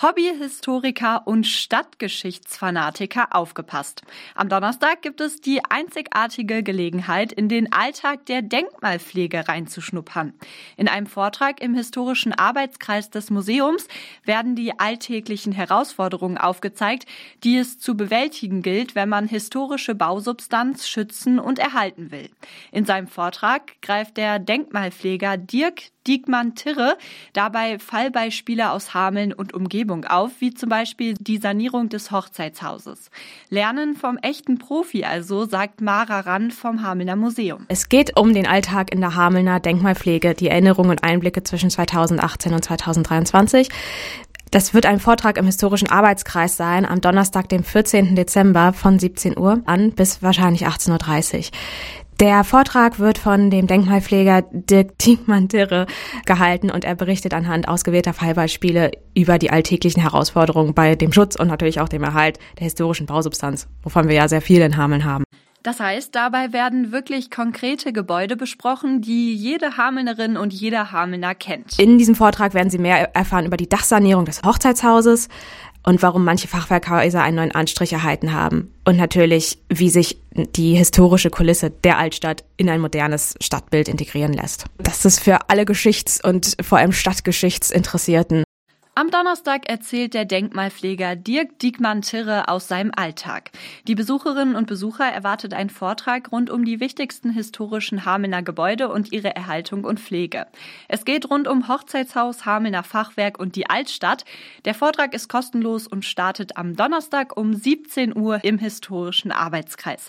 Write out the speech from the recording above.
Hobbyhistoriker und Stadtgeschichtsfanatiker aufgepasst. Am Donnerstag gibt es die einzigartige Gelegenheit, in den Alltag der Denkmalpflege reinzuschnuppern. In einem Vortrag im historischen Arbeitskreis des Museums werden die alltäglichen Herausforderungen aufgezeigt, die es zu bewältigen gilt, wenn man historische Bausubstanz schützen und erhalten will. In seinem Vortrag greift der Denkmalpfleger Dirk Diekmann Tirre dabei Fallbeispiele aus Hameln und Umgebung auf, wie zum Beispiel die Sanierung des Hochzeitshauses. Lernen vom echten Profi also, sagt Mara Rand vom Hamelner Museum. Es geht um den Alltag in der Hamelner Denkmalpflege, die Erinnerungen und Einblicke zwischen 2018 und 2023. Das wird ein Vortrag im historischen Arbeitskreis sein, am Donnerstag, dem 14. Dezember von 17 Uhr an bis wahrscheinlich 18.30 Uhr. Der Vortrag wird von dem Denkmalpfleger Dirk Diekmann-Dirre gehalten und er berichtet anhand ausgewählter Fallbeispiele über die alltäglichen Herausforderungen bei dem Schutz und natürlich auch dem Erhalt der historischen Bausubstanz, wovon wir ja sehr viel in Hameln haben. Das heißt, dabei werden wirklich konkrete Gebäude besprochen, die jede Hamelnerin und jeder Hamelner kennt. In diesem Vortrag werden Sie mehr erfahren über die Dachsanierung des Hochzeitshauses, und warum manche Fachwerkhäuser einen neuen Anstrich erhalten haben. Und natürlich, wie sich die historische Kulisse der Altstadt in ein modernes Stadtbild integrieren lässt. Das ist für alle Geschichts- und vor allem Stadtgeschichtsinteressierten am Donnerstag erzählt der Denkmalpfleger Dirk Diekmann-Tirre aus seinem Alltag. Die Besucherinnen und Besucher erwartet ein Vortrag rund um die wichtigsten historischen Hamelner Gebäude und ihre Erhaltung und Pflege. Es geht rund um Hochzeitshaus, Hamelner Fachwerk und die Altstadt. Der Vortrag ist kostenlos und startet am Donnerstag um 17 Uhr im historischen Arbeitskreis.